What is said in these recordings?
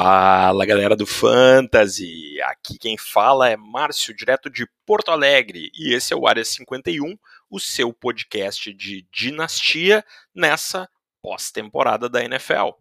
Fala galera do Fantasy! Aqui quem fala é Márcio, direto de Porto Alegre, e esse é o Área 51, o seu podcast de dinastia nessa pós-temporada da NFL.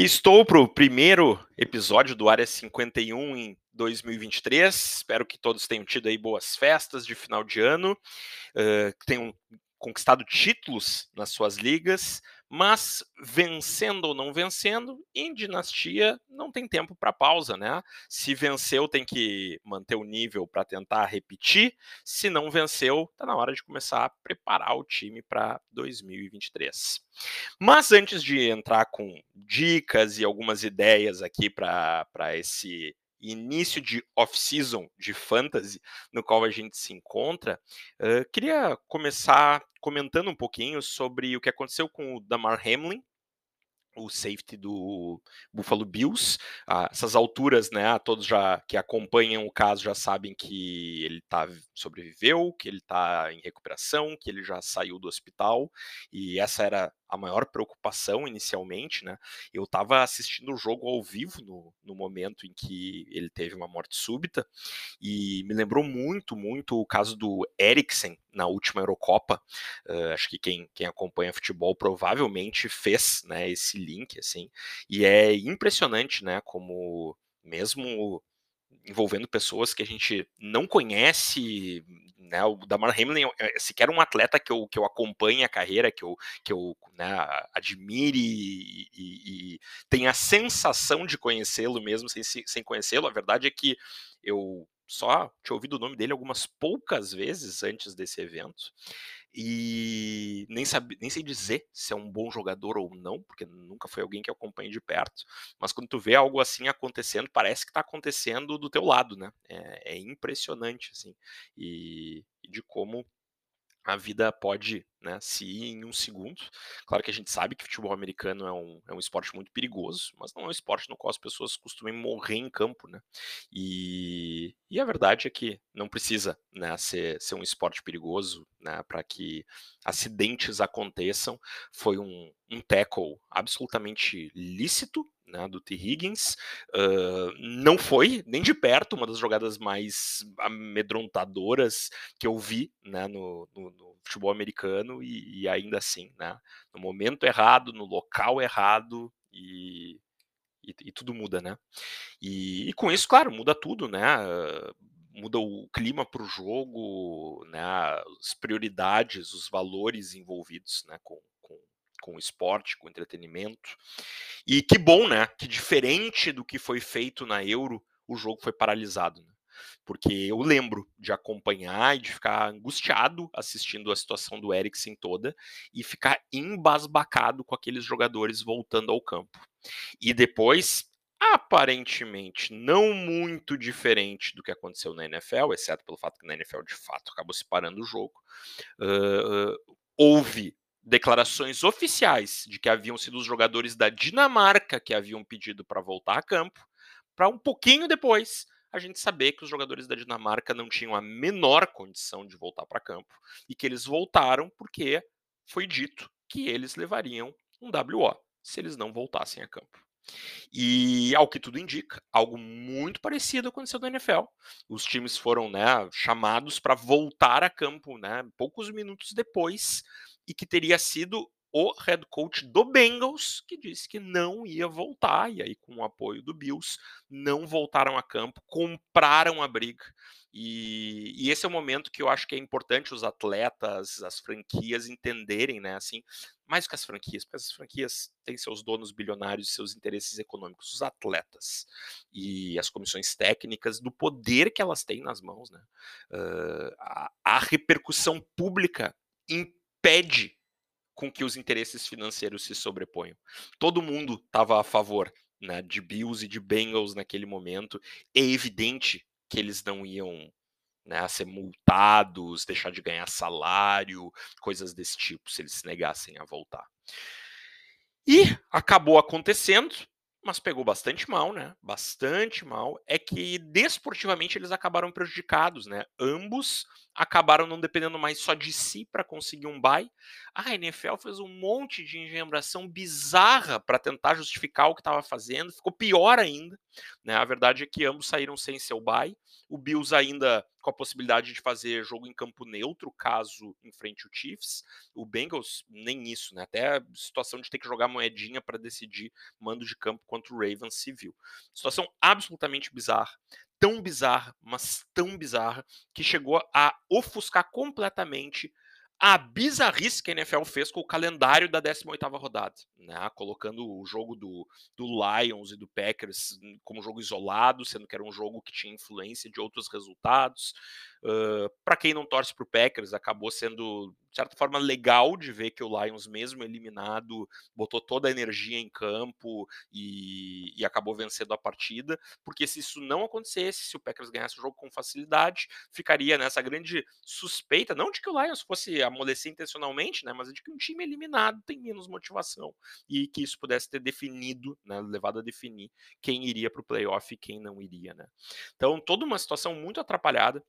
Que estou para o primeiro episódio do Área 51 em 2023. Espero que todos tenham tido aí boas festas de final de ano, uh, tenham conquistado títulos nas suas ligas, mas vencendo ou não vencendo, em dinastia não tem tempo para pausa, né? Se venceu, tem que manter o nível para tentar repetir. Se não venceu, tá na hora de começar a preparar o time para 2023. Mas antes de entrar com dicas e algumas ideias aqui para esse início de off-season de fantasy no qual a gente se encontra, uh, queria começar comentando um pouquinho sobre o que aconteceu com o Damar Hamlin, o safety do Buffalo Bills. Ah, essas alturas, né, todos já que acompanham o caso já sabem que ele tá, sobreviveu, que ele está em recuperação, que ele já saiu do hospital, e essa era a maior preocupação inicialmente, né? Eu estava assistindo o jogo ao vivo no, no momento em que ele teve uma morte súbita e me lembrou muito, muito o caso do Eriksen na última Eurocopa. Uh, acho que quem, quem acompanha futebol provavelmente fez, né, esse link, assim. E é impressionante, né, como mesmo envolvendo pessoas que a gente não conhece, né? O Damar Hamlin é, sequer um atleta que eu, que eu acompanhe a carreira, que eu, que eu né, admire e, e, e tenha a sensação de conhecê-lo mesmo sem, sem conhecê-lo. A verdade é que eu só tinha ouvido o nome dele algumas poucas vezes antes desse evento e nem, sabe, nem sei dizer se é um bom jogador ou não, porque nunca foi alguém que eu acompanhe de perto, mas quando tu vê algo assim acontecendo, parece que está acontecendo do teu lado, né? É, é impressionante, assim, e, e de como a vida pode né, se ir em um segundo. Claro que a gente sabe que futebol americano é um, é um esporte muito perigoso, mas não é um esporte no qual as pessoas costumam morrer em campo, né? E, e a verdade é que não precisa né, ser, ser um esporte perigoso né, para que acidentes aconteçam. Foi um, um tackle absolutamente lícito, né, do T. Higgins. Uh, não foi nem de perto uma das jogadas mais amedrontadoras que eu vi né, no, no, no futebol americano, e, e, ainda assim, né, no momento errado, no local errado, e, e, e tudo muda, né? E, e, com isso, claro, muda tudo, né? Muda o clima para o jogo, né? As prioridades, os valores envolvidos, né? Com, com o esporte, com o entretenimento. E que bom, né? Que diferente do que foi feito na Euro, o jogo foi paralisado. Né? Porque eu lembro de acompanhar e de ficar angustiado assistindo a situação do Eriksen toda e ficar embasbacado com aqueles jogadores voltando ao campo. E depois, aparentemente não muito diferente do que aconteceu na NFL, exceto pelo fato que na NFL de fato acabou se parando o jogo. Uh, houve declarações oficiais de que haviam sido os jogadores da Dinamarca que haviam pedido para voltar a campo, para um pouquinho depois a gente saber que os jogadores da Dinamarca não tinham a menor condição de voltar para campo e que eles voltaram porque foi dito que eles levariam um WO se eles não voltassem a campo. E, ao que tudo indica, algo muito parecido aconteceu na NFL. Os times foram né, chamados para voltar a campo né, poucos minutos depois e que teria sido o head coach do Bengals, que disse que não ia voltar, e aí, com o apoio do Bills, não voltaram a campo, compraram a briga. E, e, esse é o momento que eu acho que é importante os atletas, as franquias entenderem, né? Assim, mais que as franquias, porque as franquias têm seus donos bilionários e seus interesses econômicos, os atletas e as comissões técnicas, do poder que elas têm nas mãos, né? Uh, a, a repercussão pública impede com que os interesses financeiros se sobreponham. Todo mundo estava a favor né, de Bills e de Bengals naquele momento. É evidente que eles não iam né, ser multados, deixar de ganhar salário, coisas desse tipo, se eles se negassem a voltar. E acabou acontecendo, mas pegou bastante mal, né? Bastante mal. É que desportivamente eles acabaram prejudicados, né? Ambos acabaram não dependendo mais só de si para conseguir um bye. A NFL fez um monte de engembração bizarra para tentar justificar o que estava fazendo, ficou pior ainda. Né? A verdade é que ambos saíram sem seu bye. O Bills ainda com a possibilidade de fazer jogo em campo neutro, caso enfrente o Chiefs. O Bengals, nem isso, né? Até a situação de ter que jogar moedinha para decidir mando de campo contra o Ravens civil. Situação absolutamente bizarra tão bizarra, mas tão bizarra, que chegou a ofuscar completamente a bizarrice que a NFL fez com o calendário da 18ª rodada, né? colocando o jogo do, do Lions e do Packers como jogo isolado, sendo que era um jogo que tinha influência de outros resultados. Uh, para quem não torce para o Packers, acabou sendo de certa forma, legal de ver que o Lions, mesmo eliminado, botou toda a energia em campo e, e, acabou vencendo a partida, porque se isso não acontecesse, se o Packers ganhasse o jogo com facilidade, ficaria nessa grande suspeita, não de que o Lions fosse amolecer intencionalmente, né, mas de que um time eliminado tem menos motivação e que isso pudesse ter definido, né, levado a definir quem iria para o playoff e quem não iria. Né. Então, toda uma situação muito atrapalhada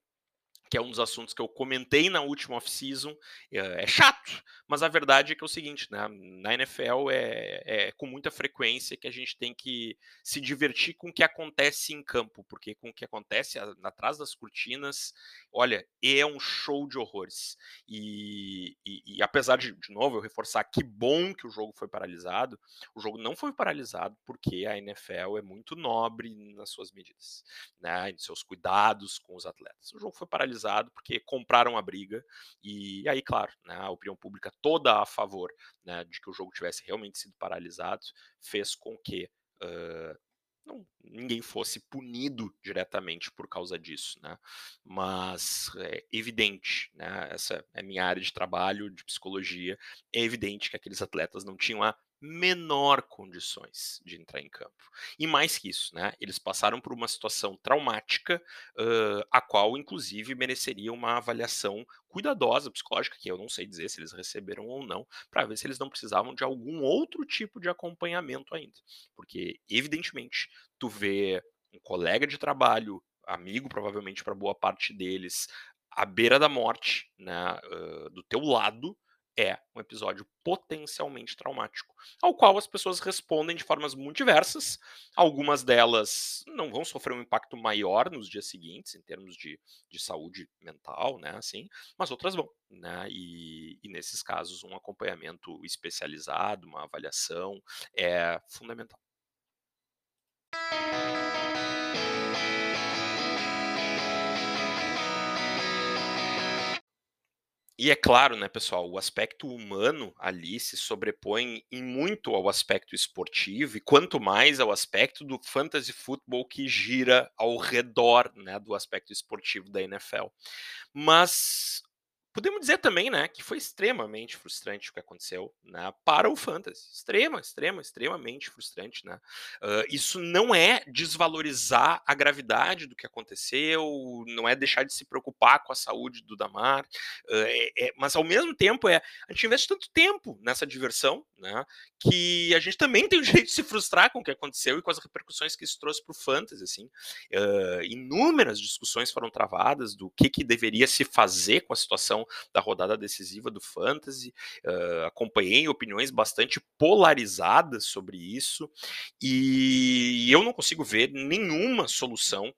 que é um dos assuntos que eu comentei na última off-season, é, é chato, mas a verdade é que é o seguinte, né, na NFL é, é, com muita frequência que a gente tem que se divertir com o que acontece em campo, porque com o que acontece atrás das cortinas, olha, é um show de horrores. E, e, e apesar de, de novo, eu reforçar que bom que o jogo foi paralisado, o jogo não foi paralisado porque a NFL é muito nobre nas suas medidas, né, em seus cuidados com os atletas. O jogo foi paralisado porque compraram a briga e aí, claro, né, a opinião pública toda a favor né, de que o jogo tivesse realmente sido paralisado fez com que uh, não, ninguém fosse punido diretamente por causa disso, né? Mas é evidente, né? Essa é minha área de trabalho de psicologia. É evidente que aqueles atletas não tinham a menor condições de entrar em campo. E mais que isso, né, eles passaram por uma situação traumática, uh, a qual, inclusive, mereceria uma avaliação cuidadosa psicológica, que eu não sei dizer se eles receberam ou não, para ver se eles não precisavam de algum outro tipo de acompanhamento ainda. Porque, evidentemente, tu vê um colega de trabalho, amigo provavelmente para boa parte deles, à beira da morte, né, uh, do teu lado, é um episódio potencialmente traumático, ao qual as pessoas respondem de formas muito diversas. Algumas delas não vão sofrer um impacto maior nos dias seguintes, em termos de, de saúde mental, né? Assim, mas outras vão, né? E, e nesses casos, um acompanhamento especializado, uma avaliação é fundamental. E é claro, né, pessoal, o aspecto humano ali se sobrepõe em muito ao aspecto esportivo e quanto mais ao aspecto do fantasy futebol que gira ao redor, né, do aspecto esportivo da NFL. Mas Podemos dizer também, né, que foi extremamente frustrante o que aconteceu, né, para o fantasy. Extrema, extrema, extremamente frustrante, né. Uh, isso não é desvalorizar a gravidade do que aconteceu, não é deixar de se preocupar com a saúde do Damar, uh, é, é, mas ao mesmo tempo é a gente investe tanto tempo nessa diversão, né, que a gente também tem o direito de se frustrar com o que aconteceu e com as repercussões que isso trouxe para o fantasy, assim. Uh, inúmeras discussões foram travadas do que, que deveria se fazer com a situação da rodada decisiva do Fantasy. Uh, acompanhei opiniões bastante polarizadas sobre isso e eu não consigo ver nenhuma solução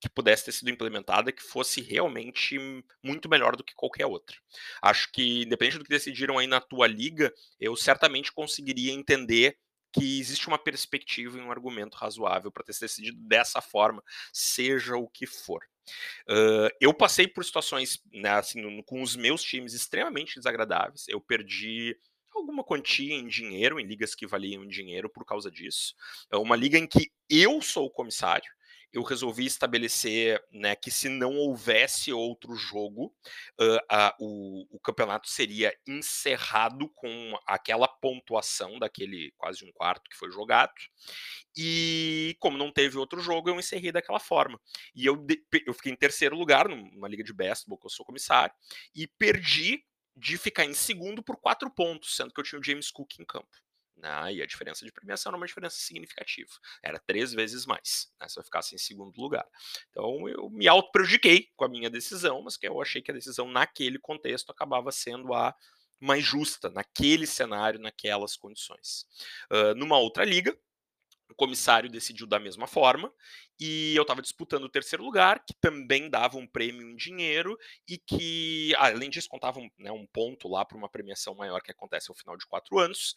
que pudesse ter sido implementada que fosse realmente muito melhor do que qualquer outra. Acho que, independente do que decidiram aí na tua liga, eu certamente conseguiria entender que existe uma perspectiva e um argumento razoável para ter sido decidido dessa forma, seja o que for. Uh, eu passei por situações né, assim, no, com os meus times extremamente desagradáveis. Eu perdi alguma quantia em dinheiro, em ligas que valiam dinheiro por causa disso. É uma liga em que eu sou o comissário eu resolvi estabelecer né, que se não houvesse outro jogo, uh, uh, o, o, campeonato seria encerrado com aquela pontuação daquele quase um quarto que foi jogado. E como não teve outro jogo, eu encerrei daquela forma. E eu, eu fiquei em terceiro lugar numa liga de baseball, que eu sou comissário, e perdi de ficar em segundo por quatro pontos, sendo que eu tinha o James Cook em campo. Né? E a diferença de premiação era uma diferença significativa. Era três vezes mais, né? se eu ficasse em segundo lugar. Então eu me auto-prejudiquei com a minha decisão, mas que eu achei que a decisão naquele contexto acabava sendo a mais justa, naquele cenário, naquelas condições. Uh, numa outra liga, o comissário decidiu da mesma forma e eu estava disputando o terceiro lugar, que também dava um prêmio em dinheiro e que, além disso, contava um, né, um ponto lá para uma premiação maior que acontece ao final de quatro anos.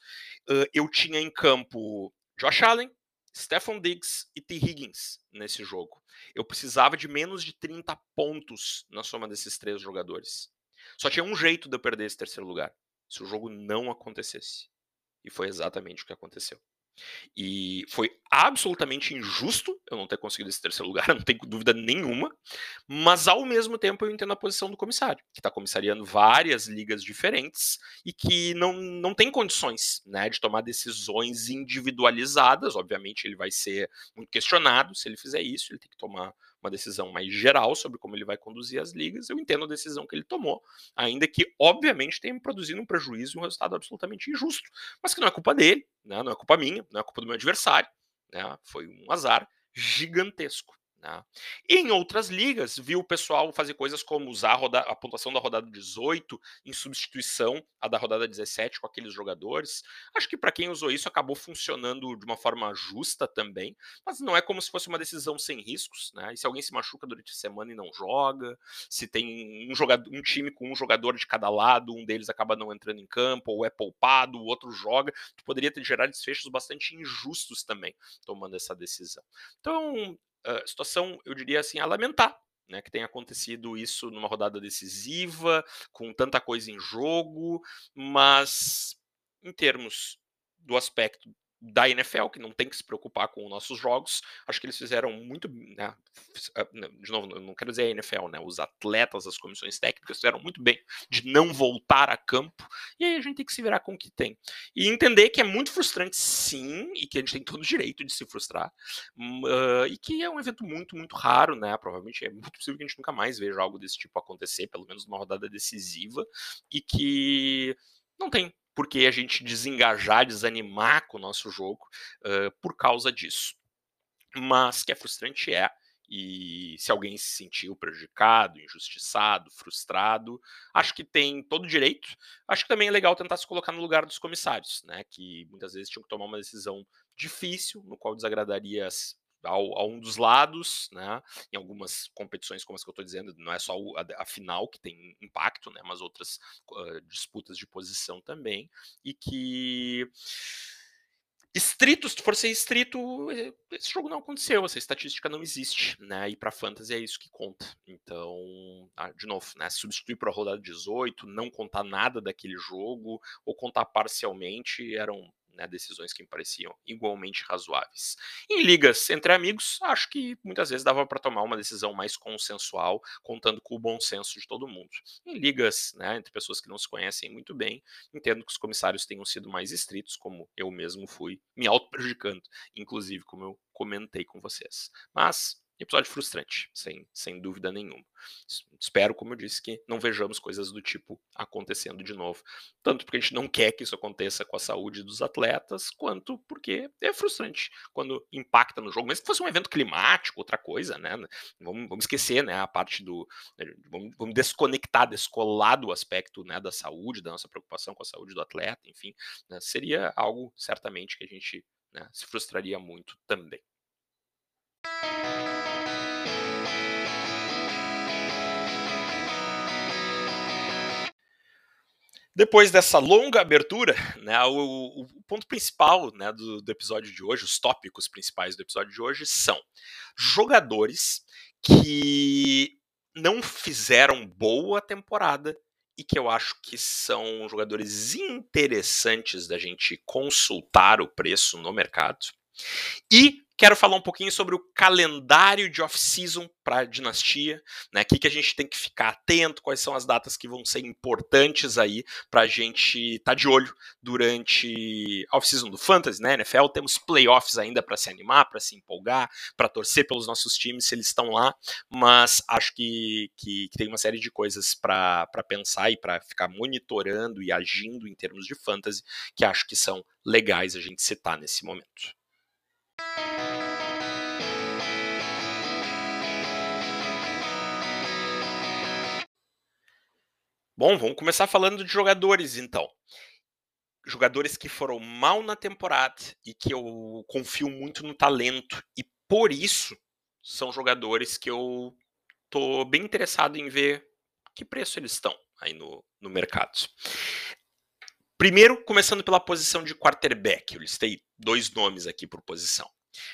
Uh, eu tinha em campo Josh Allen, Stephon Diggs e T. Higgins nesse jogo. Eu precisava de menos de 30 pontos na soma desses três jogadores. Só tinha um jeito de eu perder esse terceiro lugar: se o jogo não acontecesse. E foi exatamente o que aconteceu. E foi absolutamente injusto eu não ter conseguido esse terceiro lugar, não tenho dúvida nenhuma, mas ao mesmo tempo eu entendo a posição do comissário, que está comissariando várias ligas diferentes e que não, não tem condições né, de tomar decisões individualizadas. Obviamente, ele vai ser muito questionado se ele fizer isso, ele tem que tomar uma decisão mais geral sobre como ele vai conduzir as ligas. Eu entendo a decisão que ele tomou, ainda que, obviamente, tenha produzido um prejuízo e um resultado absolutamente injusto, mas que não é culpa dele, né? não é culpa minha, não é culpa do meu adversário, né? foi um azar gigantesco. Né? Em outras ligas, viu o pessoal fazer coisas como usar a, a, pontuação da rodada 18 em substituição à da rodada 17 com aqueles jogadores. Acho que para quem usou isso acabou funcionando de uma forma justa também, mas não é como se fosse uma decisão sem riscos. Né? E se alguém se machuca durante a semana e não joga, se tem um, jogador, um time com um jogador de cada lado, um deles acaba não entrando em campo, ou é poupado, o outro joga, tu poderia ter gerar desfechos bastante injustos também tomando essa decisão. Então, situação, eu diria assim, a lamentar. Né, que tenha acontecido isso numa rodada decisiva, com tanta coisa em jogo, mas em termos do aspecto da NFL, que não tem que se preocupar com os nossos jogos. Acho que eles fizeram muito. Né, ah, de novo, não quero dizer a NFL, né? Os atletas, as comissões técnicas fizeram muito bem de não voltar a campo. E aí a gente tem que se virar com o que tem. E entender que é muito frustrante, sim, e que a gente tem todo o direito de se frustrar. Uh, e que é um evento muito, muito raro, né? Provavelmente é muito possível que a gente nunca mais veja algo desse tipo acontecer, pelo menos numa rodada decisiva. E que não tem porque a gente desengajar, desanimar com o nosso jogo uh, por causa disso. Mas que é frustrante é, e se alguém se sentiu prejudicado, injustiçado, frustrado, acho que tem todo o direito. Acho que também é legal tentar se colocar no lugar dos comissários, né? Que muitas vezes tinham que tomar uma decisão difícil, no qual desagradaria ao, a um dos lados, né? Em algumas competições, como as que eu estou dizendo, não é só a, a, final que tem impacto, né? Mas outras uh, disputas de posição também, e que estrito, se for ser estrito, eh, esse jogo não aconteceu, essa estatística não existe, né? E para fantasy é isso que conta. Então, ah, de novo, né? Substituir para a rodada 18, não contar nada daquele jogo ou contar parcialmente eram né, decisões que me pareciam igualmente razoáveis. Em ligas entre amigos, acho que muitas vezes dava para tomar uma decisão mais consensual, contando com o bom senso de todo mundo. Em ligas né, entre pessoas que não se conhecem muito bem, entendo que os comissários tenham sido mais estritos, como eu mesmo fui, me auto-prejudicando, inclusive, como eu comentei com vocês. Mas Episódio frustrante, sem, sem dúvida nenhuma. Espero, como eu disse, que não vejamos coisas do tipo acontecendo de novo. Tanto porque a gente não quer que isso aconteça com a saúde dos atletas, quanto porque é frustrante quando impacta no jogo. Mesmo que fosse um evento climático, outra coisa, né? Vamos, vamos esquecer né, a parte do. Né, vamos, vamos, desconectar, descolar do aspecto né, da saúde, da nossa preocupação com a saúde do atleta, enfim. Né, seria algo certamente que a gente né, se frustraria muito também. Depois dessa longa abertura, né, o, o ponto principal né, do, do, episódio de hoje, os tópicos principais do episódio de hoje são jogadores que não fizeram boa temporada e que eu acho que são jogadores interessantes da gente consultar o preço no mercado e Quero falar um pouquinho sobre o calendário de off-season para a dinastia, né? O que, que a gente tem que ficar atento, quais são as datas que vão ser importantes aí para a gente estar tá de olho durante a off-season do Fantasy, né? NFL, temos playoffs ainda para se animar, para se empolgar, para torcer pelos nossos times se eles estão lá, mas acho que, que, que tem uma série de coisas para pensar e para ficar monitorando e agindo em termos de fantasy que acho que são legais a gente citar nesse momento. Bom, vamos começar falando de jogadores então. Jogadores que foram mal na temporada e que eu confio muito no talento e por isso são jogadores que eu tô bem interessado em ver que preço eles estão aí no, no mercado. Primeiro, começando pela posição de quarterback, eu listei dois nomes aqui por posição.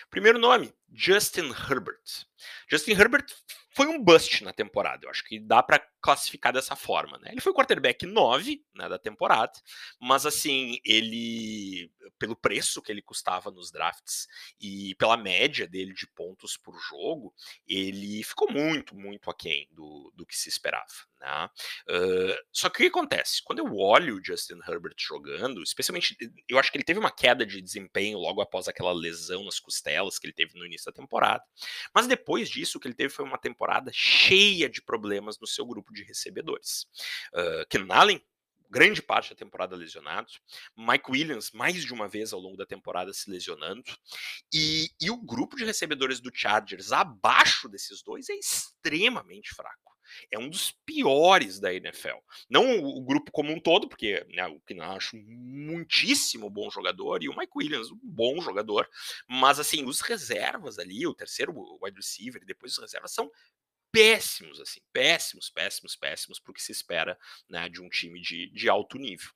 Primeiro nome, Justin Herbert. Justin Herbert foi um bust na temporada. Eu acho que dá para classificar dessa forma, né? Ele foi quarterback 9 né, da temporada, mas assim, ele pelo preço que ele custava nos drafts e pela média dele de pontos por jogo, ele ficou muito, muito aquém do, do que se esperava. Né? Uh, só que o que acontece? Quando eu olho o Justin Herbert jogando, especialmente, eu acho que ele teve uma queda de desempenho logo após aquela lesão nas costelas que ele teve no início da temporada. Mas depois disso, o que ele teve foi uma temporada cheia de problemas no seu grupo de recebedores. Uh, Keenan Allen, grande parte da temporada lesionado, Mike Williams mais de uma vez ao longo da temporada se lesionando, e, e o grupo de recebedores do Chargers abaixo desses dois é extremamente fraco é um dos piores da NFL. Não o, grupo como um todo, porque né, o que eu acho muitíssimo bom jogador, e o Mike Williams, um bom jogador, mas assim, os reservas ali, o terceiro wide receiver depois os reservas são péssimos, assim, péssimos, péssimos, péssimos, porque se espera né, de um time de, de alto nível.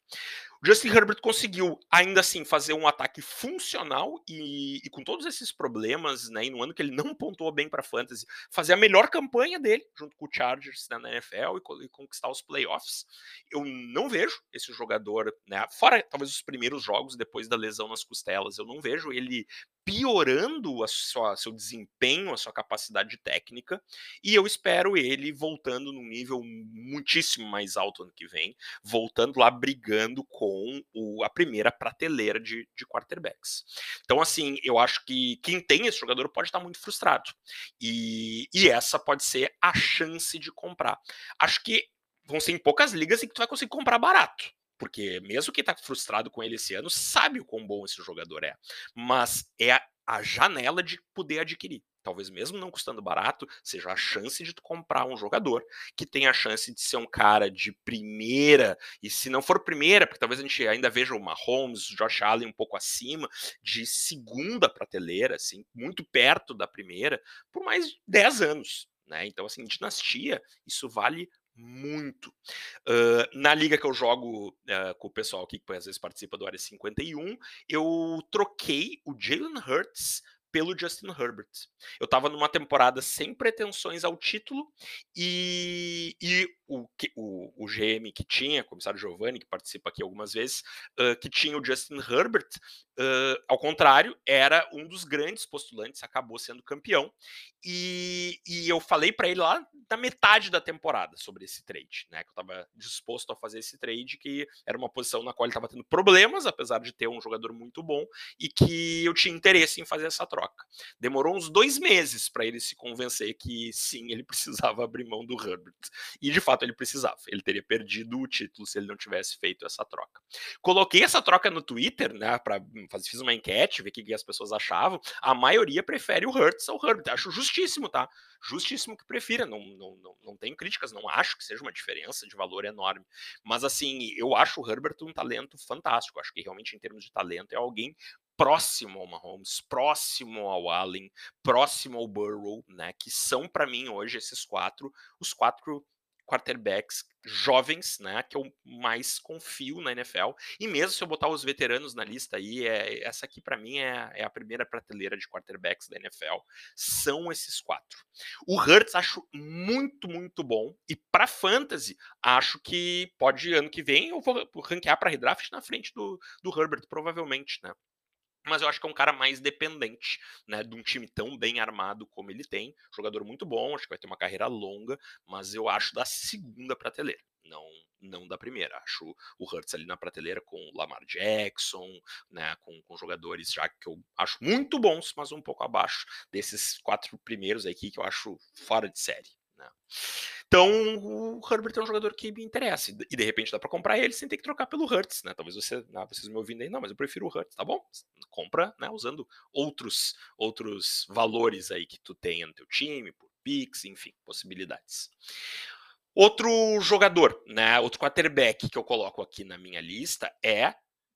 Justin Herbert conseguiu, ainda assim, fazer um ataque funcional e, e, com todos esses problemas, né, e no ano que ele não pontuou bem para fantasy, fazer a melhor campanha dele, junto com o Chargers né, na NFL e, e, conquistar os playoffs. Eu não vejo esse jogador, né, fora talvez os primeiros jogos depois da lesão nas costelas, eu não vejo ele piorando a sua, seu desempenho, a sua capacidade técnica, e eu espero ele voltando num nível muitíssimo mais alto ano que vem, voltando lá brigando com o, a primeira prateleira de, de quarterbacks. Então, assim, eu acho que quem tem esse jogador pode estar muito frustrado. E, e essa pode ser a chance de comprar. Acho que vão ser em poucas ligas em que tu vai conseguir comprar barato porque mesmo quem está frustrado com ele esse ano sabe o quão bom esse jogador é, mas é a, a janela de poder adquirir talvez mesmo não custando barato, seja a chance de tu comprar um jogador que tem a chance de ser um cara de primeira, e se não for primeira, porque talvez a gente ainda veja o Mahomes, o Josh Allen um pouco acima, de segunda prateleira, assim, muito perto da primeira, por mais 10 anos. Né? Então, assim, dinastia, isso vale muito. Uh, na liga que eu jogo uh, com o pessoal aqui, que às vezes participa do Área 51, eu troquei o Jalen Hurts pelo Justin Herbert. Eu estava numa temporada sem pretensões ao título e, e o, o, o, GM que tinha, comissário Giovanni, que participa aqui algumas vezes, uh, que tinha o Justin Herbert, uh, ao contrário, era um dos grandes postulantes, acabou sendo campeão. E, e eu falei para ele lá na metade da temporada sobre esse trade, né? Que eu estava disposto a fazer esse trade, que era uma posição na qual ele estava tendo problemas, apesar de ter um jogador muito bom, e que eu tinha interesse em fazer essa troca. Demorou uns dois meses para ele se convencer que sim, ele precisava abrir mão do Herbert. E de fato ele precisava. Ele teria perdido o título se ele não tivesse feito essa troca. Coloquei essa troca no Twitter, né? Para fiz uma enquete, ver o que as pessoas achavam. A maioria prefere o Hurts ao Herbert. Acho justíssimo, tá? Justíssimo que prefira, não, não, não, não tenho críticas, não acho que seja uma diferença de valor enorme. Mas assim, eu acho o Herbert um talento fantástico. Acho que realmente, em termos de talento, é alguém próximo ao Mahomes, próximo ao Allen, próximo ao Burrow, né? Que são para mim hoje esses quatro, os quatro quarterbacks jovens, né, que eu mais confio na NFL. E mesmo se eu botar os veteranos na lista aí, é, essa aqui para mim é, é, a primeira prateleira de quarterbacks da NFL. São esses quatro. O Hurts acho muito, muito bom. E para fantasy, acho que pode ano que vem eu vou ranquear para redraft na frente do, do Herbert, provavelmente, né? Mas eu acho que é um cara mais dependente, né, de um time tão bem armado como ele tem. Jogador muito bom, acho que vai ter uma carreira longa, mas eu acho da segunda prateleira, não não da primeira. Acho o Hurts ali na prateleira com Lamar Jackson, né, com, com jogadores já que eu acho muito bons, mas um pouco abaixo desses quatro primeiros aqui que eu acho fora de série. Né. Então, o Herbert é um jogador que me interessa. E de repente dá para comprar ele sem ter que trocar pelo Hurts, né? Talvez você, ah, vocês me ouvindo aí, não, mas eu prefiro o Hurts, tá bom? Compra, né? Usando outros, outros valores aí que tu tenha no teu time, por picks, enfim, possibilidades. Outro jogador, né? Outro quarterback que eu coloco aqui na minha lista é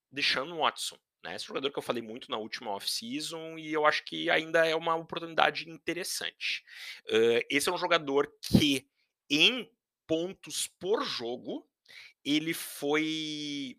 Deshaun Watson. Né? Esse jogador que eu falei muito na última off-season e eu acho que ainda é uma oportunidade interessante. Uh, esse é um jogador que em pontos por jogo, ele foi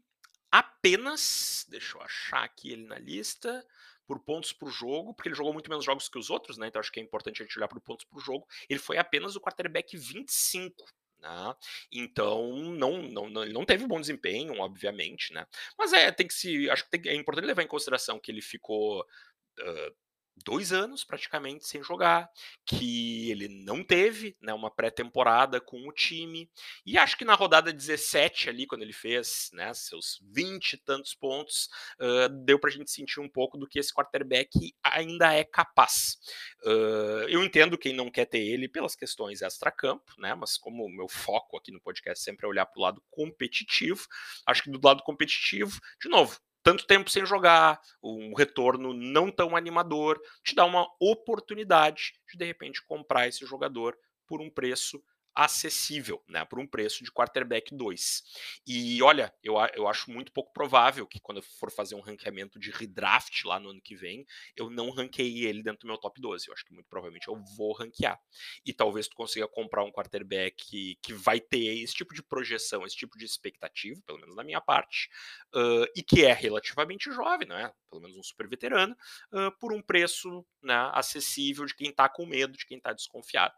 apenas, deixa eu achar aqui ele na lista, por pontos por jogo, porque ele jogou muito menos jogos que os outros, né? Então acho que é importante a gente olhar por pontos por jogo. Ele foi apenas o quarterback 25 né? Então, não, não, não, ele não teve bom desempenho, obviamente, né? Mas é, tem que se. Acho que tem, é importante levar em consideração que ele ficou uh, dois anos praticamente sem jogar, que ele não teve né, uma pré-temporada com o time, e acho que na rodada 17 ali, quando ele fez né, seus 20 e tantos pontos, uh, deu pra gente sentir um pouco do que esse quarterback ainda é capaz. Uh, eu entendo quem não quer ter ele pelas questões extra-campo, né, mas como o meu foco aqui no podcast sempre é olhar pro lado competitivo, acho que do lado competitivo, de novo, tanto tempo sem jogar, um retorno não tão animador, te dá uma oportunidade de de repente comprar esse jogador por um preço acessível, né, por um preço de quarterback 2. E olha, eu, eu acho muito pouco provável que quando eu for fazer um ranqueamento de redraft lá no ano que vem, eu não ranqueie ele dentro do meu top 12. Eu acho que muito provavelmente eu vou ranquear. E talvez tu consiga comprar um quarterback que, que vai ter esse tipo de projeção, esse tipo de expectativa, pelo menos na minha parte, uh, e que é relativamente jovem, né? Pelo menos um super veterano, uh, por um preço né, acessível de quem está com medo, de quem está desconfiado.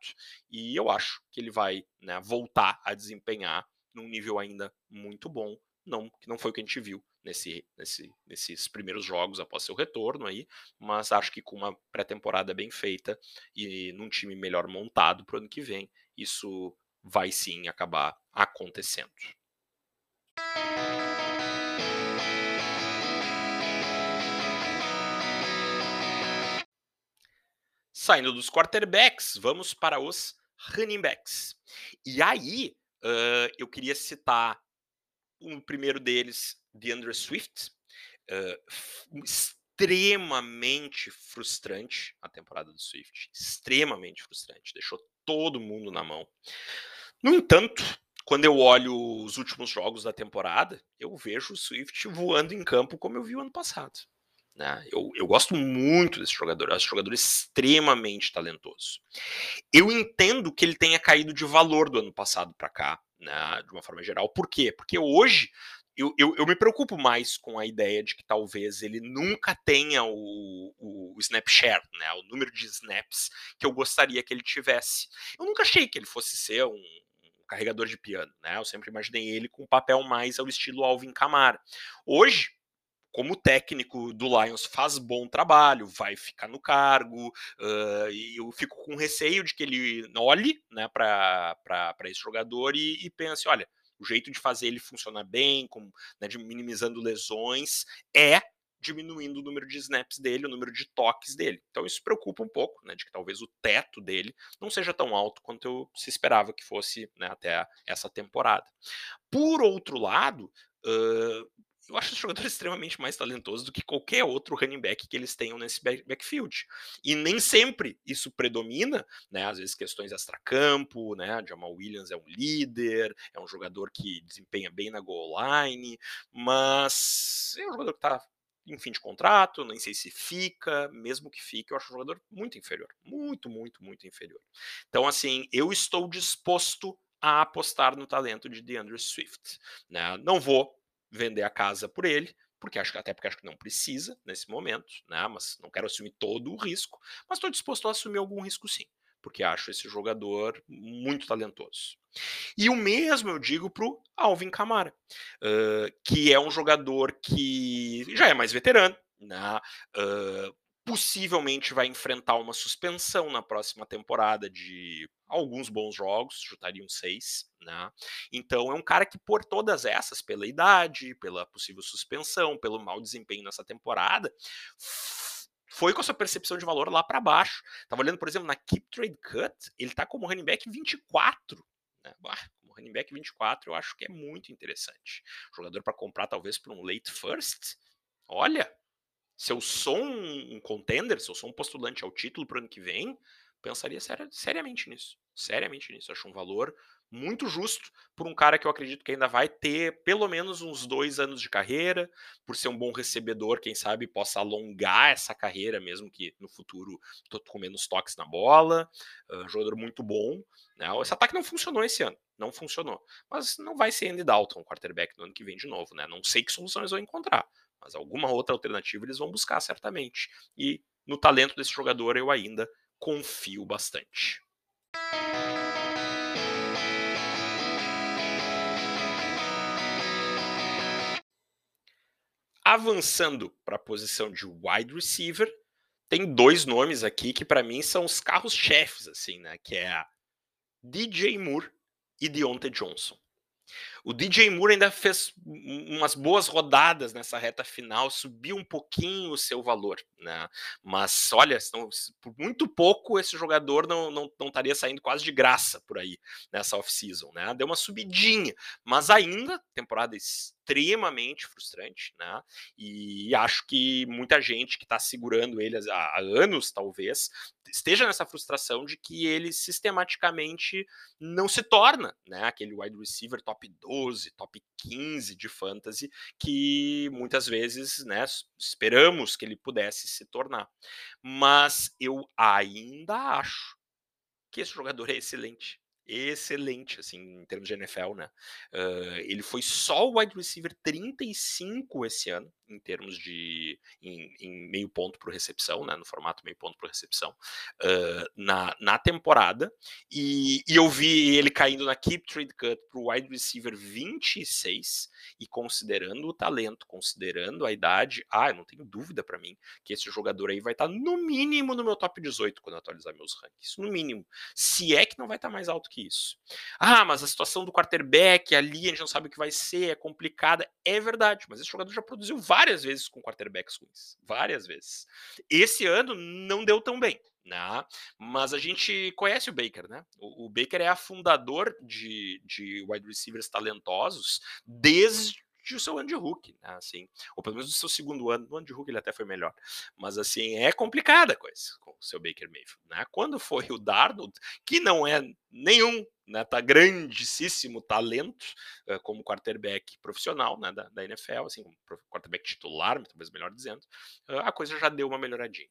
E eu acho que ele vai né, voltar a desempenhar num nível ainda muito bom, não que não foi o que a gente viu nesse, nesse, nesses primeiros jogos após seu retorno aí, mas acho que com uma pré-temporada bem feita e num time melhor montado para o ano que vem, isso vai sim acabar acontecendo. Saindo dos quarterbacks, vamos para os running backs. E aí, uh, eu queria citar o primeiro deles, DeAndre Swift, uh, extremamente frustrante a temporada do Swift, extremamente frustrante, deixou todo mundo na mão. No entanto, quando eu olho os últimos jogos da temporada, eu vejo o Swift voando em campo como eu vi o ano passado. Né? Eu, eu gosto muito desse jogador, é um jogador extremamente talentoso. Eu entendo que ele tenha caído de valor do ano passado para cá, né, de uma forma geral. Por quê? Porque hoje eu, eu, eu, me preocupo mais com a ideia de que talvez ele nunca tenha o, o, o snap share, né, o número de snaps que eu gostaria que ele tivesse. Eu nunca achei que ele fosse ser um, um carregador de piano, né? Eu sempre imaginei ele com um papel mais ao estilo Alvin Kamara. Hoje, como técnico do Lions faz bom trabalho, vai ficar no cargo, uh, e eu fico com receio de que ele olhe né, para esse jogador e, e pense: olha, o jeito de fazer ele funcionar bem, com, né, de minimizando lesões, é diminuindo o número de snaps dele, o número de toques dele. Então isso preocupa um pouco, né, de que talvez o teto dele não seja tão alto quanto eu se esperava que fosse né, até essa temporada. Por outro lado, uh, eu acho esse jogador extremamente mais talentoso do que qualquer outro running back que eles tenham nesse backfield. E nem sempre isso predomina, né? Às vezes questões extra-campo, né? Jamal Williams é um líder, é um jogador que desempenha bem na goal line, mas é um jogador que está em fim de contrato, nem sei se fica, mesmo que fique, eu acho um jogador muito inferior. Muito, muito, muito inferior. Então, assim, eu estou disposto a apostar no talento de DeAndre Swift. Né? Não vou vender a casa por ele, porque acho até porque acho que não precisa nesse momento, né? Mas não quero assumir todo o risco, mas estou disposto a assumir algum risco sim, porque acho esse jogador muito talentoso. E o mesmo eu digo para o Alvin Kamara, uh, que é um jogador que já é mais veterano, né? Uh, possivelmente vai enfrentar uma suspensão na próxima temporada de alguns bons jogos, chutariam seis, né? Então é um cara que por todas essas, pela idade, pela possível suspensão, pelo mau desempenho nessa temporada, foi com a sua percepção de valor lá para baixo. Tava olhando, por exemplo, na Keep Trade Cut, ele tá como running back 24, né? Bah, como running back 24, eu acho que é muito interessante. Jogador para comprar talvez para um late first. Olha, se eu sou um contender, se eu sou um postulante ao título para o ano que vem, pensaria seriamente nisso. Seriamente nisso. Acho um valor muito justo por um cara que eu acredito que ainda vai ter pelo menos uns dois anos de carreira, por ser um bom recebedor, quem sabe possa alongar essa carreira, mesmo que no futuro com menos toques na bola. Uh, jogador muito bom. Né? Esse ataque não funcionou esse ano, não funcionou. Mas não vai ser Andy Dalton, quarterback, no ano que vem de novo. Né? Não sei que soluções vão encontrar mas alguma outra alternativa eles vão buscar certamente. E no talento desse jogador eu ainda confio bastante. Avançando para a posição de wide receiver, tem dois nomes aqui que para mim são os carros-chefes, assim, né? Que é DJ Moore e Deontay Johnson. O DJ Moore ainda fez umas boas rodadas nessa reta final, subiu um pouquinho o seu valor, né? Mas olha, por muito pouco esse jogador não, não, não estaria saindo quase de graça por aí nessa off-season, né? Deu uma subidinha, mas ainda temporada extremamente frustrante, né? E acho que muita gente que está segurando ele há, anos, talvez, esteja nessa frustração de que ele sistematicamente não se torna, né? Aquele wide receiver top 12, top 15 de fantasy que muitas vezes, né? Esperamos que ele pudesse se tornar. Mas eu ainda acho que esse jogador é excelente excelente, assim, em termos de NFL, né? Uh, ele foi só o wide receiver 35 esse ano, em termos de em, em meio ponto por recepção, né? No formato meio ponto por recepção, uh, na, na temporada. E, e, eu vi ele caindo na Keep Trade Cut para o wide receiver 26, e considerando o talento, considerando a idade, ah, eu não tenho dúvida para mim que esse jogador aí vai estar tá no mínimo no meu top 18 quando eu atualizar meus rankings. No mínimo. Se é que não vai estar tá mais alto que que isso. Ah, mas a situação do quarterback ali, a gente não sabe o que vai ser, é complicada. É verdade, mas esse jogador já produziu várias vezes com quarterbacks ruins. Várias vezes. Esse ano não deu tão bem. Né? Mas a gente conhece o Baker, né? O, o Baker é afundador de, de wide receivers talentosos desde o seu ano de Hulk, né, assim, ou pelo menos do seu segundo ano, no ano de Hulk ele até foi melhor, mas assim, é complicada a coisa com o seu Baker Mayfield, né, quando foi o Darnold, que não é nenhum, né, tá grandíssimo talento uh, como quarterback profissional, né, da, da NFL, assim, quarterback titular, talvez melhor dizendo, uh, a coisa já deu uma melhoradinha.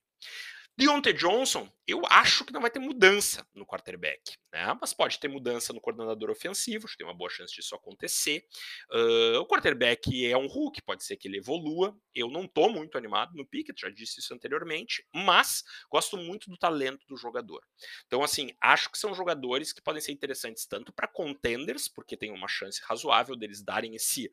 Deontay Johnson, eu acho que não vai ter mudança no quarterback, né? mas pode ter mudança no coordenador ofensivo, acho que tem uma boa chance disso acontecer. Uh, o quarterback é um Hulk, pode ser que ele evolua. Eu não estou muito animado no Pickett, já disse isso anteriormente, mas gosto muito do talento do jogador. Então, assim, acho que são jogadores que podem ser interessantes tanto para contenders, porque tem uma chance razoável deles darem esse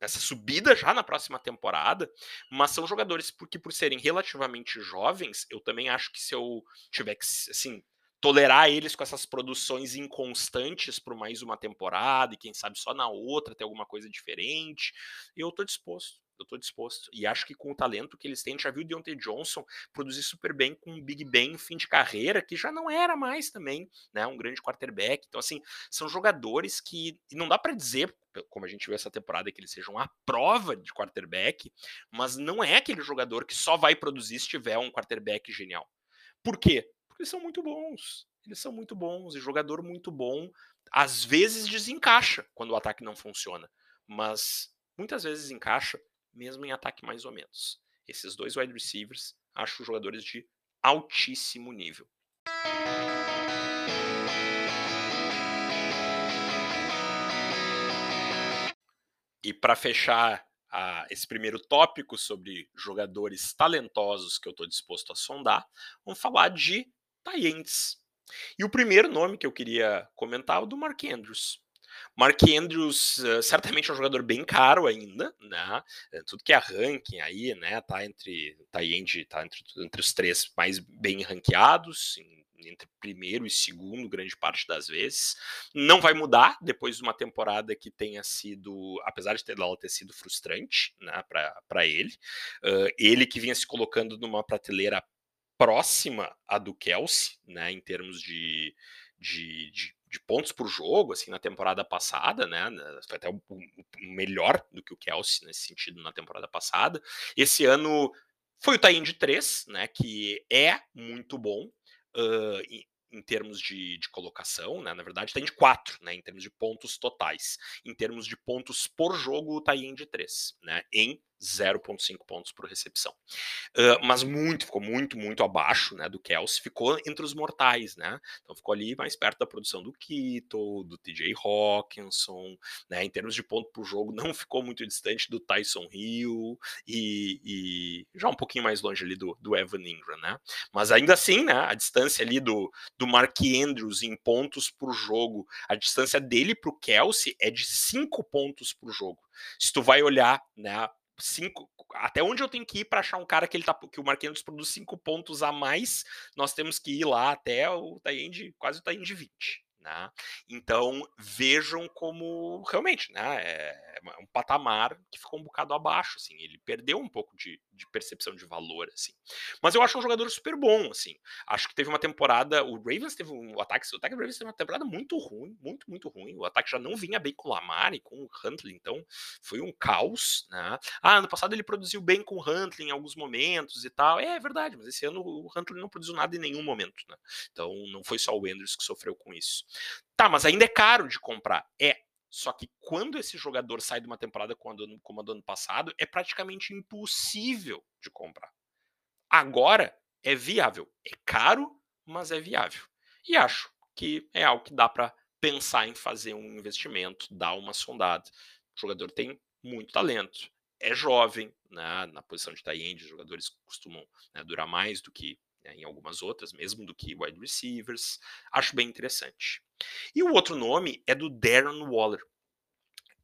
essa subida já na próxima temporada, mas são jogadores porque por serem relativamente jovens, eu também acho que se eu tiver que assim tolerar eles com essas produções inconstantes por mais uma temporada e quem sabe só na outra ter alguma coisa diferente, eu tô disposto eu tô disposto. E acho que com o talento que eles têm, a gente já viu o Deontay Johnson produzir super bem com o Big Ben fim de carreira, que já não era mais também, né, um grande quarterback. Então, assim, são jogadores que não dá para dizer, como a gente viu essa temporada, que eles sejam a prova de quarterback, mas não é aquele jogador que só vai produzir se tiver um quarterback genial. Por quê? Porque eles são muito bons. Eles são muito bons, e jogador muito bom às vezes desencaixa quando o ataque não funciona, mas muitas vezes encaixa mesmo em ataque mais ou menos. Esses dois wide receivers acho jogadores de altíssimo nível. E para fechar a, esse primeiro tópico sobre jogadores talentosos que eu estou disposto a sondar, vamos falar de Tyrants. E o primeiro nome que eu queria comentar é o do Mark Andrews. Mark Andrews uh, certamente é um jogador bem caro ainda, né? É, tudo que é ranking aí, né? Tá entre tá, entre, tá entre, entre os três mais bem ranqueados, entre primeiro e segundo, grande parte das vezes. Não vai mudar depois de uma temporada que tenha sido, apesar de ter, ter sido frustrante né, para ele. Uh, ele que vinha se colocando numa prateleira próxima à do Kelsey, né, em termos de, de, de de pontos por jogo, assim, na temporada passada, né? Foi até o, o, melhor do que o Kelsey nesse sentido na temporada passada. Esse ano foi o Taim de 3, né? Que é muito bom. Uh, em, em, termos de, de colocação, né? Na verdade, tem de 4, né? Em termos de pontos totais. Em termos de pontos por jogo, o Taim de 3, né? Em 0,5 pontos por recepção. Uh, mas muito, ficou muito, muito abaixo né, do Kelsey, ficou entre os mortais, né? Então ficou ali mais perto da produção do Kittle, do TJ Hawkinson, né? Em termos de ponto por jogo, não ficou muito distante do Tyson Hill e, e já um pouquinho mais longe ali do, do Evan Ingram, né? Mas ainda assim, né? A distância ali do, do Mark Andrews em pontos por jogo, a distância dele para o Kelsey é de 5 pontos por jogo. Se tu vai olhar, né? Cinco, até onde eu tenho que ir para achar um cara que ele tá que o Marquinhos produz cinco pontos a mais, nós temos que ir lá até o Taend, quase o Taend 20. Né? Então vejam como realmente né, é, é um patamar que ficou um bocado abaixo. Assim, ele perdeu um pouco de, de, percepção de valor. Assim. Mas eu acho um jogador super bom. Assim. Acho que teve uma temporada. O Ravens teve um ataque. O ataque do Ravens teve uma temporada muito ruim, muito, muito ruim. O ataque já não vinha bem com o Lamar e com o Huntley, então foi um caos. Né? Ah, ano passado ele produziu bem com o Huntley em alguns momentos e tal. É, é verdade, mas esse ano o Huntley não produziu nada em nenhum momento. Né? Então não foi só o Andrews que sofreu com isso. Tá, mas ainda é caro de comprar. É. Só que quando esse jogador sai de uma temporada como a do, ano passado, é praticamente impossível de comprar. Agora é viável. É caro, mas é viável. E acho que é algo que dá para pensar em fazer um investimento, dar uma sondada. O jogador tem muito talento, é jovem, né, na posição de tie end, os jogadores costumam né, durar mais do que em algumas outras, mesmo do que wide receivers. Acho bem interessante. E o outro nome é do Darren Waller.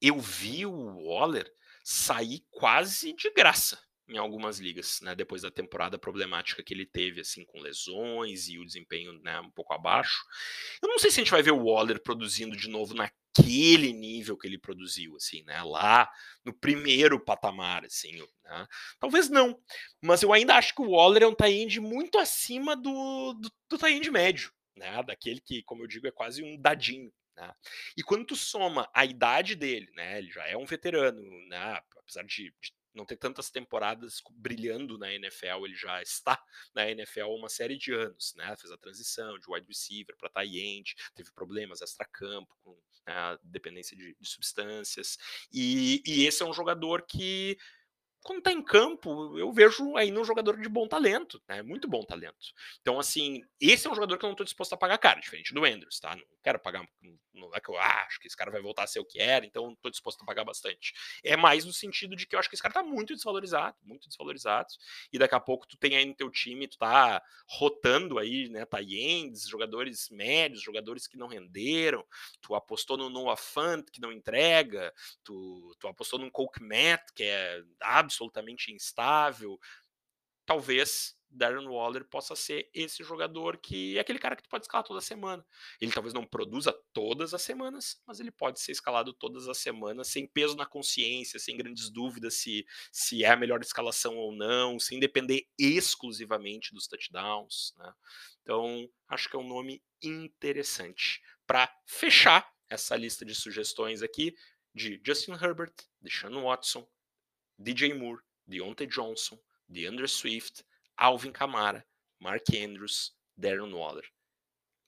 Eu vi o Waller sair quase de graça em algumas ligas, né, depois da temporada problemática que ele teve, assim, com lesões e o desempenho né, um pouco abaixo. Eu não sei se a gente vai ver o Waller produzindo de novo na naquele nível que ele produziu, assim, né? Lá no primeiro patamar, assim, né? Talvez não, mas eu ainda acho que o Waller é um tie muito acima do, do, do tie médio, né? Daquele que, como eu digo, é quase um dadinho. Né? E quando tu soma a idade dele, né? Ele já é um veterano, né? Apesar de, de não ter tantas temporadas brilhando na NFL, ele já está na NFL uma série de anos, né? Fez a transição de wide receiver para tight end, teve problemas extra-campo com né, dependência de, de substâncias, e, e, esse é um jogador que quando tá em campo, eu vejo aí um jogador de bom talento, né? Muito bom talento. Então, assim, esse é um jogador que eu não tô disposto a pagar caro, diferente do Andrews, tá? Não quero pagar, não é que eu acho que esse cara vai voltar a ser o que era, então tô disposto a pagar bastante. É mais no sentido de que eu acho que esse cara tá muito desvalorizado, muito desvalorizado, e daqui a pouco tu tem aí no teu time, tu tá rotando aí, né, Tayendes, jogadores médios, jogadores que não renderam, tu apostou no Noah Fant, que não entrega, tu, tu apostou Coke Matt, que é absolutamente absolutamente instável, talvez Darren Waller possa ser esse jogador que é aquele cara que tu pode escalar toda semana. Ele talvez não produza todas as semanas, mas ele pode ser escalado todas as semanas sem peso na consciência, sem grandes dúvidas se, se é a melhor escalação ou não, sem depender exclusivamente dos touchdowns. Né? Então, acho que é um nome interessante para fechar essa lista de sugestões aqui de Justin Herbert, de Sean Watson, DJ Moore, Deontay Johnson, DeAndre Swift, Alvin Kamara, Mark Andrews, Darren Waller.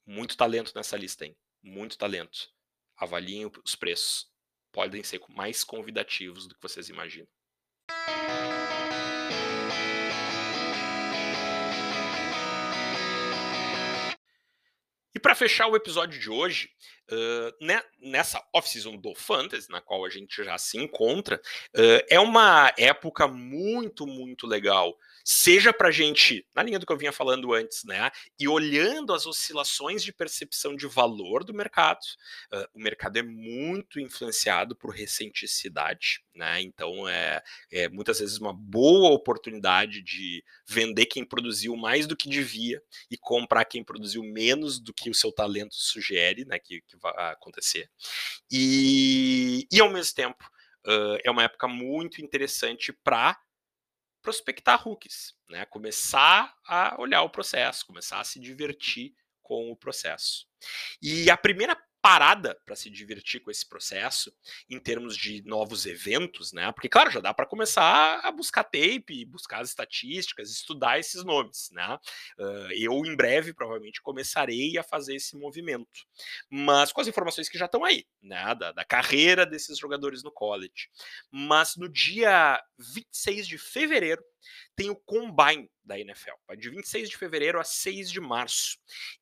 Muito talento nessa lista, hein? Muito talento. Avaliem os preços. Podem ser mais convidativos do que vocês imaginam. E para fechar o episódio de hoje, Uh, né, nessa off-season do Fantasy, na qual a gente já se encontra, uh, é uma época muito, muito legal. Seja para a gente, na linha do que eu vinha falando antes, né, e olhando as oscilações de percepção de valor do mercado, uh, o mercado é muito influenciado por recenticidade, né, então é, é muitas vezes uma boa oportunidade de vender quem produziu mais do que devia e comprar quem produziu menos do que o seu talento sugere, né, que, que vai acontecer. E, e ao mesmo tempo, uh, é uma época muito interessante para prospectar rookies, né? Começar a olhar o processo, começar a se divertir com o processo. E a primeira parada para se divertir com esse processo, em termos de novos eventos, né? Porque, claro, já dá para começar a buscar tape, buscar as estatísticas, estudar esses nomes, né? Uh, eu, em breve, provavelmente, começarei a fazer esse movimento. Mas com as informações que já estão aí, né? Da, da carreira desses jogadores no college. Mas no dia 26 de fevereiro, tem o Combine da NFL, de 26 de fevereiro a 6 de março.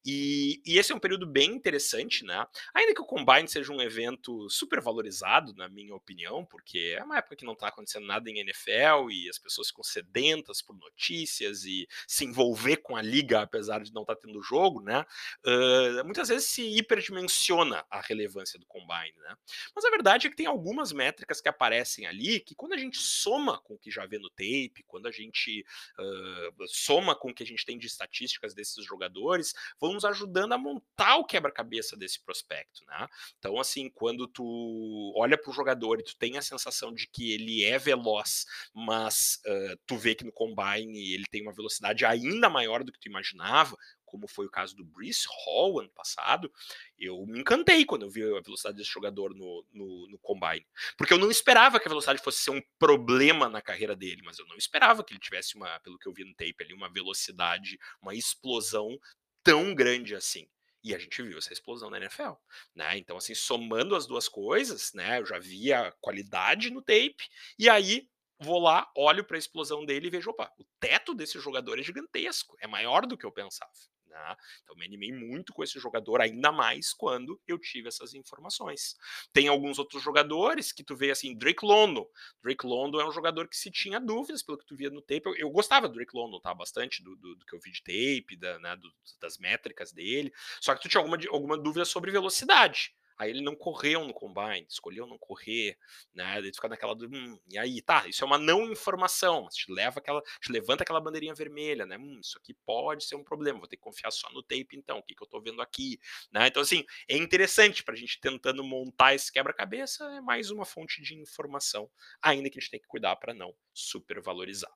E, e, esse é um período bem interessante, né? Ainda que o Combine seja um evento super valorizado, na minha opinião, porque é uma época que não está acontecendo nada em NFL e as pessoas ficam sedentas por notícias e se envolver com a liga, apesar de não estar tá tendo jogo, né? Uh, muitas vezes se hiperdimensiona a relevância do Combine, né? Mas a verdade é que tem algumas métricas que aparecem ali que quando a gente soma com o que já vê no tape, quando a gente uh, soma com o que a gente tem de estatísticas desses jogadores, vão nos ajudando a montar o quebra-cabeça desse prospecto, né? Então, assim, quando tu olha para o jogador e tu tem a sensação de que ele é veloz, mas uh, tu vê que no combine ele tem uma velocidade ainda maior do que tu imaginava, como foi o caso do Brice Hall ano passado, eu me encantei quando eu vi a velocidade desse jogador no, no, no, Combine. Porque eu não esperava que a velocidade fosse ser um problema na carreira dele, mas eu não esperava que ele tivesse uma, pelo que eu vi no tape ali, uma velocidade, uma explosão tão grande assim. E a gente viu essa explosão na NFL, né? Então, assim, somando as duas coisas, né? Eu já vi a qualidade no tape, e aí vou lá, olho para a explosão dele e vejo, opa, o teto desse jogador é gigantesco, é maior do que eu pensava. Né? Então me animei muito com esse jogador, ainda mais quando eu tive essas informações. Tem alguns outros jogadores que tu vê assim, Drake London. Drake London é um jogador que se tinha dúvidas pelo que tu via no tape. Eu, eu gostava do Drake London, tá? Bastante do, do, do, que eu vi de tape, da, né, do, das métricas dele. Só que tu tinha alguma, alguma dúvida sobre velocidade. Aí ele não correu no combine, escolheu não correr, né? Ele fica naquela do, hum, e aí, tá, isso é uma não informação, te leva aquela, te levanta aquela bandeirinha vermelha, né? Hum, isso aqui pode ser um problema, vou ter que confiar só no tape então, o que, que eu tô vendo aqui, né? Então assim, é interessante para a gente tentando montar esse quebra-cabeça, é mais uma fonte de informação, ainda que a gente tem que cuidar para não supervalorizar.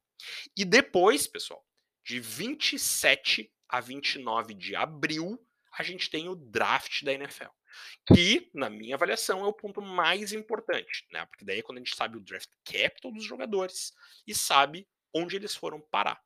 E depois, pessoal, de 27 a 29 de abril, a gente tem o draft da NFL que, na minha avaliação, é o ponto mais importante, né? Porque daí é quando a gente sabe o draft capital dos jogadores e sabe onde eles foram parar.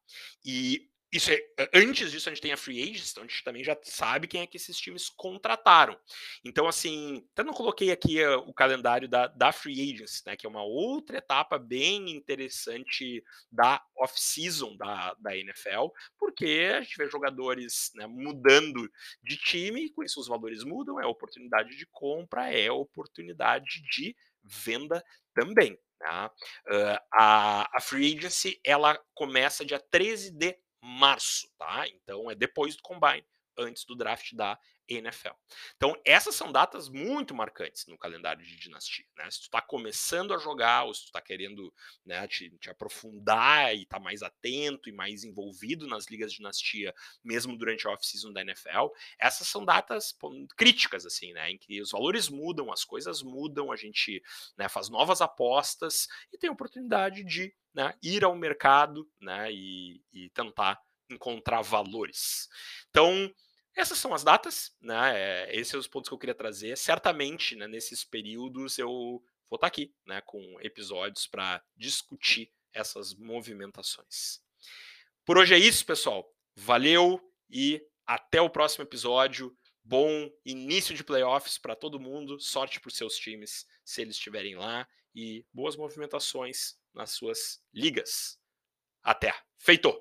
E isso é, antes disso, a gente tem a free agents, então a gente também já sabe quem é que esses times contrataram. Então, assim, até não coloquei aqui uh, o calendário da, da free agents, né, que é uma outra etapa bem interessante da off-season da, da NFL, porque a gente vê jogadores né, mudando de time, com isso os valores mudam, é oportunidade de compra, é oportunidade de venda também. Tá? Uh, a, a free agency ela começa dia 13 de março, tá? Então é depois do combine, antes do draft da NFL. Então, essas são datas muito marcantes no calendário de dinastia. Né? Se tu está começando a jogar, ou se tu está querendo né, te, te, aprofundar e tá mais atento e mais envolvido nas ligas de dinastia, mesmo durante a off-season da NFL, essas são datas críticas, assim, né? Em que os valores mudam, as coisas mudam, a gente né, faz novas apostas e tem a oportunidade de né, ir ao mercado né, e, e tentar encontrar valores. Então, essas são as datas, né? É, esses são os pontos que eu queria trazer. Certamente, né, nesses períodos, eu vou estar tá aqui, né, com episódios para discutir essas movimentações. Por hoje é isso, pessoal. Valeu e até o próximo episódio. Bom início de playoffs para todo mundo. Sorte para os seus times, se eles estiverem lá. E boas movimentações nas suas ligas. Até. Feito!